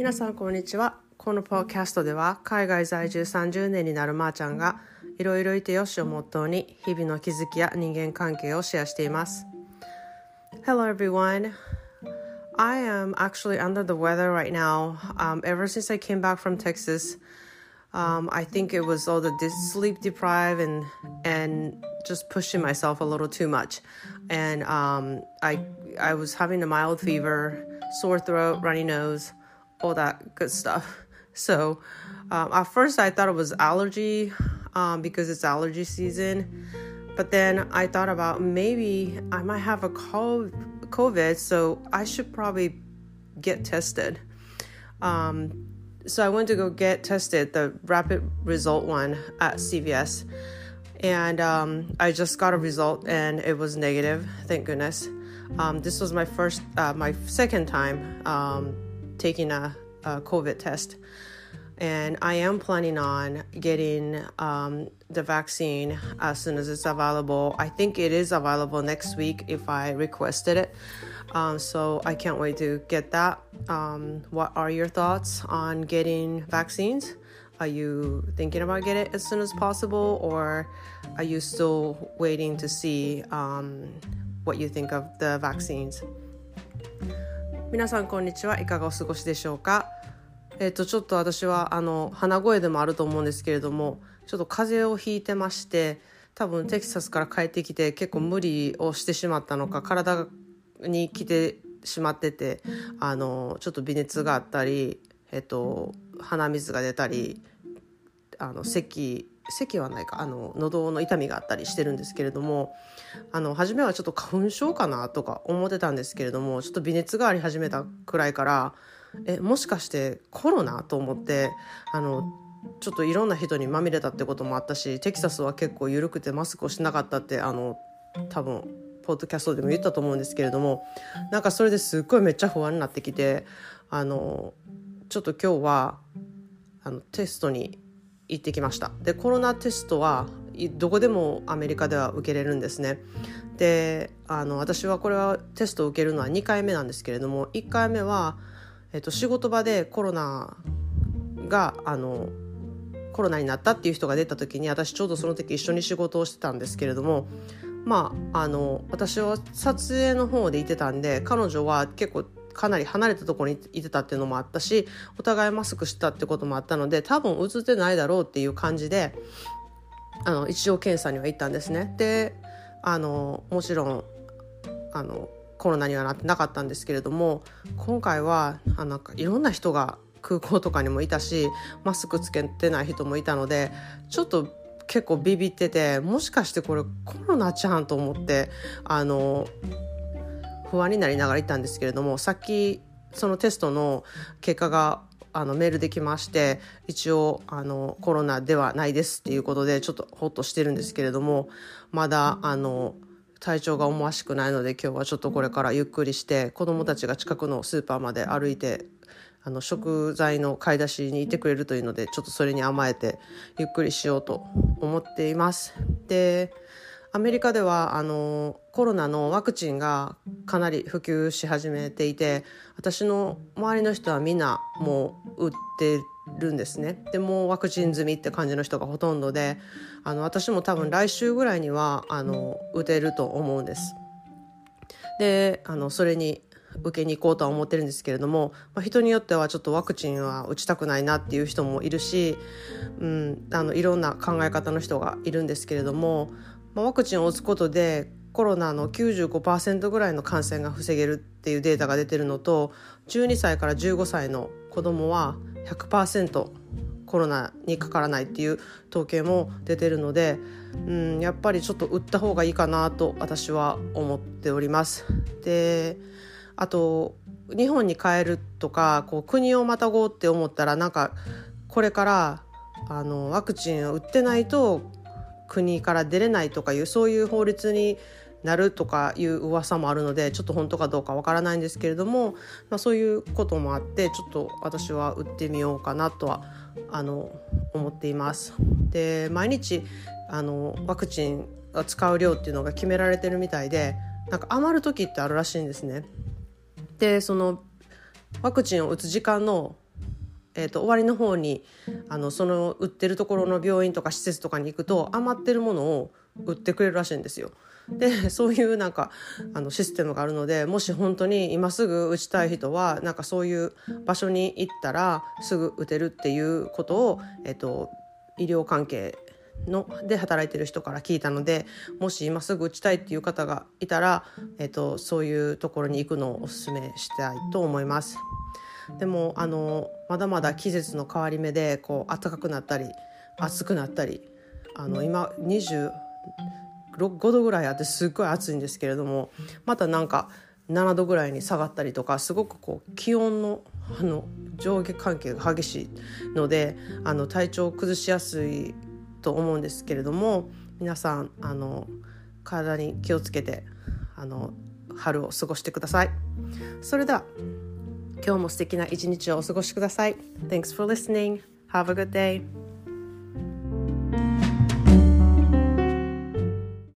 皆さんこんにちはこのポッドキャストでは海外在住30年になるまーちゃんがいろいろいてよしをモットーに日々の気づきや人間関係をシェアしています Hello everyone I am actually under the weather right now um, ever since I came back from Texas um, I think it was all the sleep deprived and and just pushing myself a little too much and um, I I was having a mild fever sore throat runny nose all that good stuff. So um, at first I thought it was allergy um, because it's allergy season. But then I thought about maybe I might have a COVID, so I should probably get tested. Um, so I went to go get tested, the rapid result one at CVS. And um, I just got a result and it was negative, thank goodness. Um, this was my first, uh, my second time um, taking a, a COVID test. And I am planning on getting um, the vaccine as soon as it's available. I think it is available next week if I requested it. Um, so I can't wait to get that. Um, what are your thoughts on getting vaccines? Are you thinking about getting it as soon as possible, or are you still waiting to see um, what you think of the vaccines? 皆さんこんにちはいかがお過ごしでしょうか？えっ、とちょっと私はあの鼻声でもあると思うんですけれどもちょっと風邪をひいてまして多分テキサスから帰ってきて結構無理をしてしまったのか体に来てしまっててあのちょっと微熱があったり、えっ、と、鼻水が出たりあの咳咳はないかあの喉の痛みがあったりしてるんですけれどもあの初めはちょっと花粉症かなとか思ってたんですけれどもちょっと微熱があり始めたくらいからえもしかしてコロナと思ってあのちょっといろんな人にまみれたってこともあったしテキサスは結構緩くてマスクをしなかったってあの多分ポッドキャストでも言ったと思うんですけれどもなんかそれですっごいめっちゃ不安になってきてあのちょっと今日はあのテストに行ってきました。でコロナテストはどこでもアメリカでは受けれるんですね。であの私はこれはテストを受けるのは2回目なんですけれども1回目は、えっと、仕事場でコロナがあのコロナになったっていう人が出た時に私ちょうどその時一緒に仕事をしてたんですけれどもまああの私は撮影の方でいてたんで彼女は結構かなり離れたところにいてたっていうのもあったしお互いマスクしてたってこともあったので多分映ってないだろうっていう感じであの一応検査には行ったんですね。であのもちろんあのコロナにはなってなかったんですけれども今回はあなんかいろんな人が空港とかにもいたしマスクつけてない人もいたのでちょっと結構ビビっててもしかしてこれコロナちゃんと思ってあの不安になりながら行ったんですけれどもさっきそのテストの結果があのメールできまして一応あのコロナではないですっていうことでちょっとホッとしてるんですけれどもまだあの体調が思わしくないので今日はちょっとこれからゆっくりして子どもたちが近くのスーパーまで歩いてあの食材の買い出しにいてくれるというのでちょっとそれに甘えてゆっくりしようと思っています。でアメリカではあのコロナのワクチンがかなり普及し始めていて私の周りの人はみんなもう打ってるんですねでもワクチン済みって感じの人がほとんどであの私も多分来週ぐらいにはあの打てると思うんです。であのそれに受けに行こうとは思ってるんですけれども、まあ、人によってはちょっとワクチンは打ちたくないなっていう人もいるし、うん、あのいろんな考え方の人がいるんですけれどもまあ、ワクチンを打つことでコロナの95%ぐらいの感染が防げるっていうデータが出てるのと12歳から15歳の子どもは100%コロナにかからないっていう統計も出てるので、うん、やっぱりちょっと打った方がいいかなと私は思っております。であと日本に帰るとかこう国をまたごうって思ったらなんかこれからあのワクチンを打ってないと国から出れないとかいうそういう法律になるとかいう噂もあるのでちょっと本当かどうかわからないんですけれども、まあ、そういうこともあってちょっと私は打ってみようかなとはあの思っています。で毎日あのワクチンを使う量っていうのが決められてるみたいでなんか余る時ってあるらしいんですね。でそのワクチンを打つ時間のえーと、終わりの方にあのその売ってるところの病院とか施設とかに行くと余ってるものを売ってくれるらしいんですよ。で そういうなんかあのシステムがあるのでもし本当に今すぐ打ちたい人はなんかそういう場所に行ったらすぐ打てるっていうことを、えーと、医療関係ので働いてる人から聞いたのでもし今すぐ打ちたいっていう方がいたら、えーとそういうところに行くのをおすすめしたいと思います。でもあのまだまだ季節の変わり目でこう暖かくなったり暑くなったりあの今25度ぐらいあってすっごい暑いんですけれどもまたなんか7度ぐらいに下がったりとかすごくこう気温のあの上下関係が激しいのであの体調を崩しやすいと思うんですけれども皆さんあの体に気をつけてあの春を過ごしてください。それでは今日も素敵な一日をお過ごしください。Thanks for listening. Have a good day.